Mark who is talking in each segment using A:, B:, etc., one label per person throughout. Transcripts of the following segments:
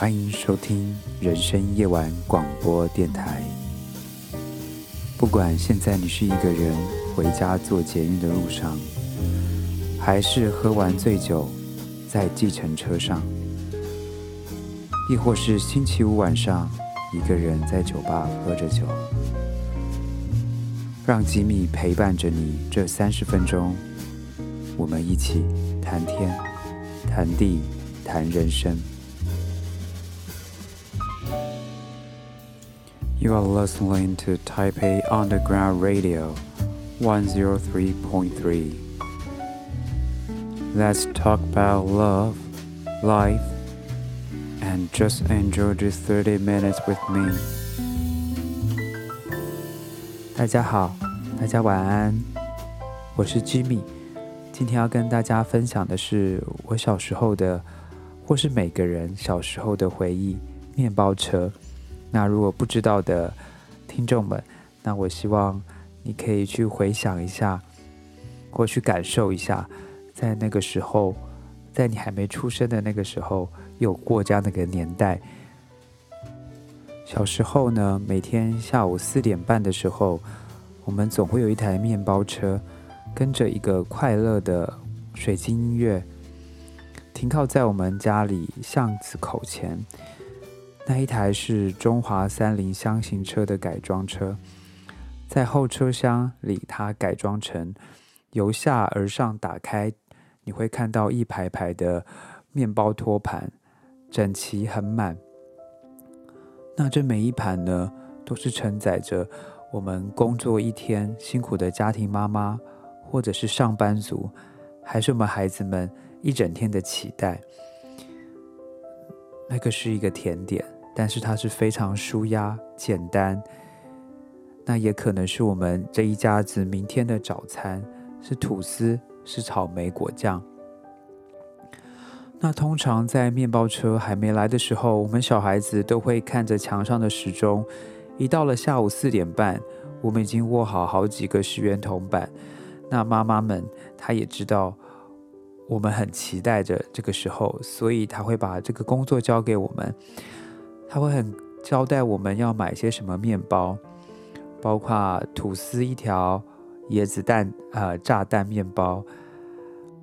A: 欢迎收听人生夜晚广播电台。不管现在你是一个人回家做捷运的路上，还是喝完醉酒在计程车上，亦或是星期五晚上一个人在酒吧喝着酒，让吉米陪伴着你这三十分钟，我们一起谈天、谈地、谈人生。You are listening to Taipei Underground Radio 103.3. Let's talk about love, life, and just enjoy this 30 minutes with me. 大家好，大家晚安，我是 Jimmy。今天要跟大家分享的是我小时候的，或是每个人小时候的回忆——面包车。 那如果不知道的听众们，那我希望你可以去回想一下，或去感受一下，在那个时候，在你还没出生的那个时候，有过这样的一个年代。小时候呢，每天下午四点半的时候，我们总会有一台面包车，跟着一个快乐的水晶音乐，停靠在我们家里巷子口前。那一台是中华三菱箱型车的改装车，在后车厢里，它改装成由下而上打开，你会看到一排排的面包托盘，整齐很满。那这每一盘呢，都是承载着我们工作一天辛苦的家庭妈妈，或者是上班族，还是我们孩子们一整天的期待。那个是一个甜点，但是它是非常舒压、简单。那也可能是我们这一家子明天的早餐是吐司，是草莓果酱。那通常在面包车还没来的时候，我们小孩子都会看着墙上的时钟。一到了下午四点半，我们已经握好好几个十元铜板。那妈妈们她也知道。我们很期待着这个时候，所以她会把这个工作交给我们。他会很交代我们要买些什么面包，包括吐司一条、椰子蛋呃炸蛋面包，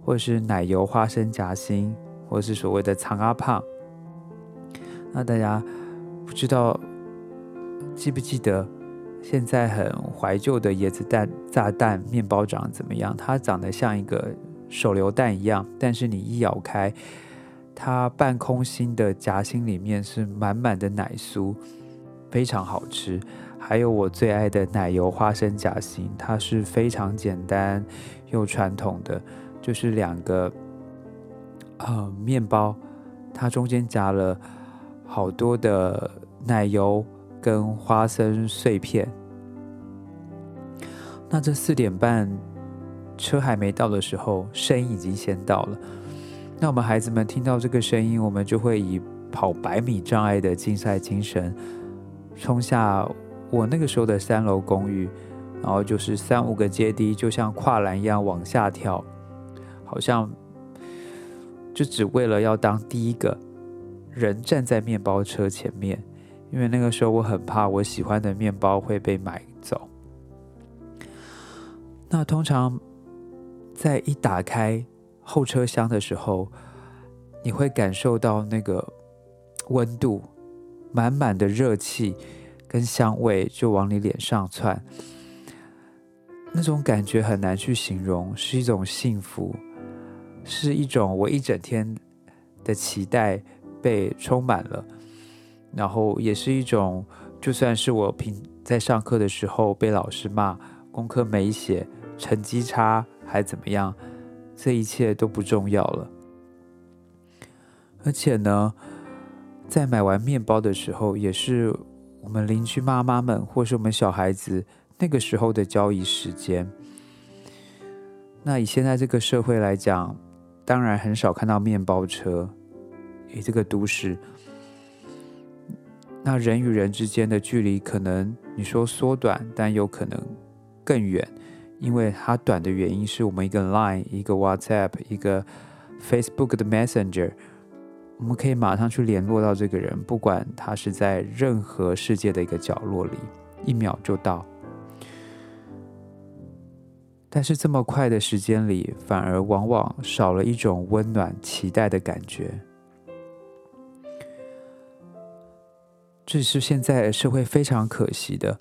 A: 或是奶油花生夹心，或是所谓的藏阿胖。那大家不知道记不记得，现在很怀旧的椰子蛋炸蛋面包长怎么样？它长得像一个。手榴弹一样，但是你一咬开，它半空心的夹心里面是满满的奶酥，非常好吃。还有我最爱的奶油花生夹心，它是非常简单又传统的，就是两个呃面包，它中间夹了好多的奶油跟花生碎片。那这四点半。车还没到的时候，声音已经先到了。那我们孩子们听到这个声音，我们就会以跑百米障碍的竞赛精神，冲下我那个时候的三楼公寓，然后就是三五个阶梯，就像跨栏一样往下跳，好像就只为了要当第一个人站在面包车前面，因为那个时候我很怕我喜欢的面包会被买走。那通常。在一打开后车厢的时候，你会感受到那个温度，满满的热气跟香味就往你脸上窜，那种感觉很难去形容，是一种幸福，是一种我一整天的期待被充满了，然后也是一种，就算是我平在上课的时候被老师骂，功课没写，成绩差。还怎么样？这一切都不重要了。而且呢，在买完面包的时候，也是我们邻居妈妈们或是我们小孩子那个时候的交易时间。那以现在这个社会来讲，当然很少看到面包车。以这个都市，那人与人之间的距离，可能你说缩短，但有可能更远。因为它短的原因是我们一个 Line、一个 WhatsApp、一个 Facebook 的 Messenger，我们可以马上去联络到这个人，不管他是在任何世界的一个角落里，一秒就到。但是这么快的时间里，反而往往少了一种温暖、期待的感觉。这是现在社会非常可惜的，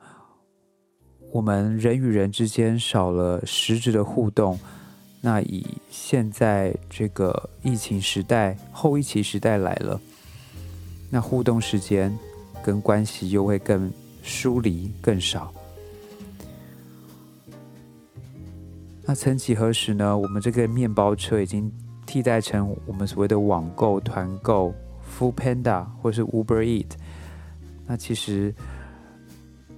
A: 我们人与人之间少了实质的互动。那以现在这个疫情时代、后疫情时代来了，那互动时间跟关系又会更疏离、更少。那曾几何时呢？我们这个面包车已经替代成我们所谓的网购、团购、Food Panda 或是 Uber Eat。那其实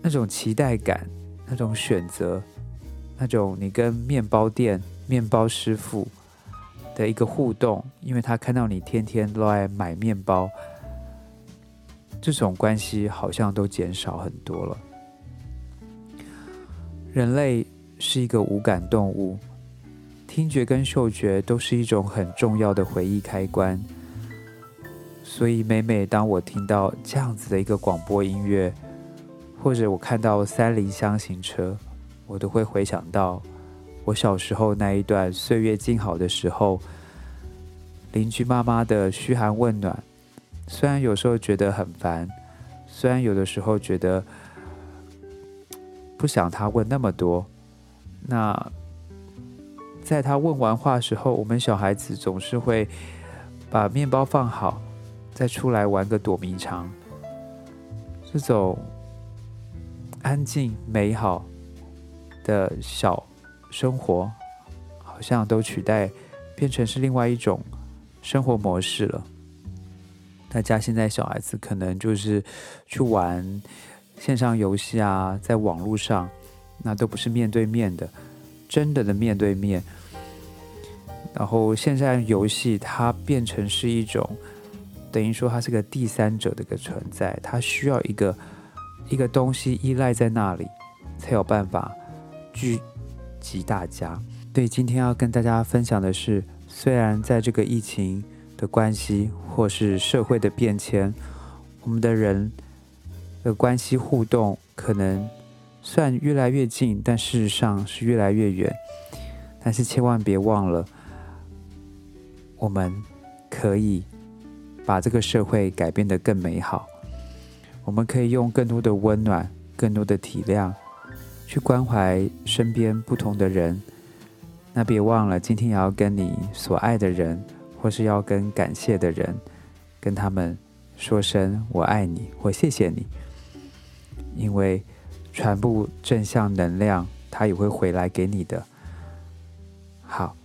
A: 那种期待感、那种选择、那种你跟面包店。面包师傅的一个互动，因为他看到你天天都爱买面包，这种关系好像都减少很多了。人类是一个无感动物，听觉跟嗅觉都是一种很重要的回忆开关，所以每每当我听到这样子的一个广播音乐，或者我看到三菱箱型车，我都会回想到。我小时候那一段岁月静好的时候，邻居妈妈的嘘寒问暖，虽然有时候觉得很烦，虽然有的时候觉得不想他问那么多，那在他问完话时候，我们小孩子总是会把面包放好，再出来玩个躲迷藏，这种安静美好的小。生活好像都取代，变成是另外一种生活模式了。大家现在小孩子可能就是去玩线上游戏啊，在网络上，那都不是面对面的，真的的面对面。然后线上游戏它变成是一种，等于说它是个第三者的一个存在，它需要一个一个东西依赖在那里，才有办法聚。集大家，对，今天要跟大家分享的是，虽然在这个疫情的关系或是社会的变迁，我们的人的关系互动可能算越来越近，但事实上是越来越远。但是千万别忘了，我们可以把这个社会改变得更美好。我们可以用更多的温暖，更多的体谅。去关怀身边不同的人，那别忘了今天也要跟你所爱的人，或是要跟感谢的人，跟他们说声我爱你或谢谢你，因为传播正向能量，它也会回来给你的。好，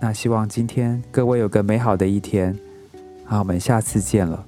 A: 那希望今天各位有个美好的一天，好，我们下次见了。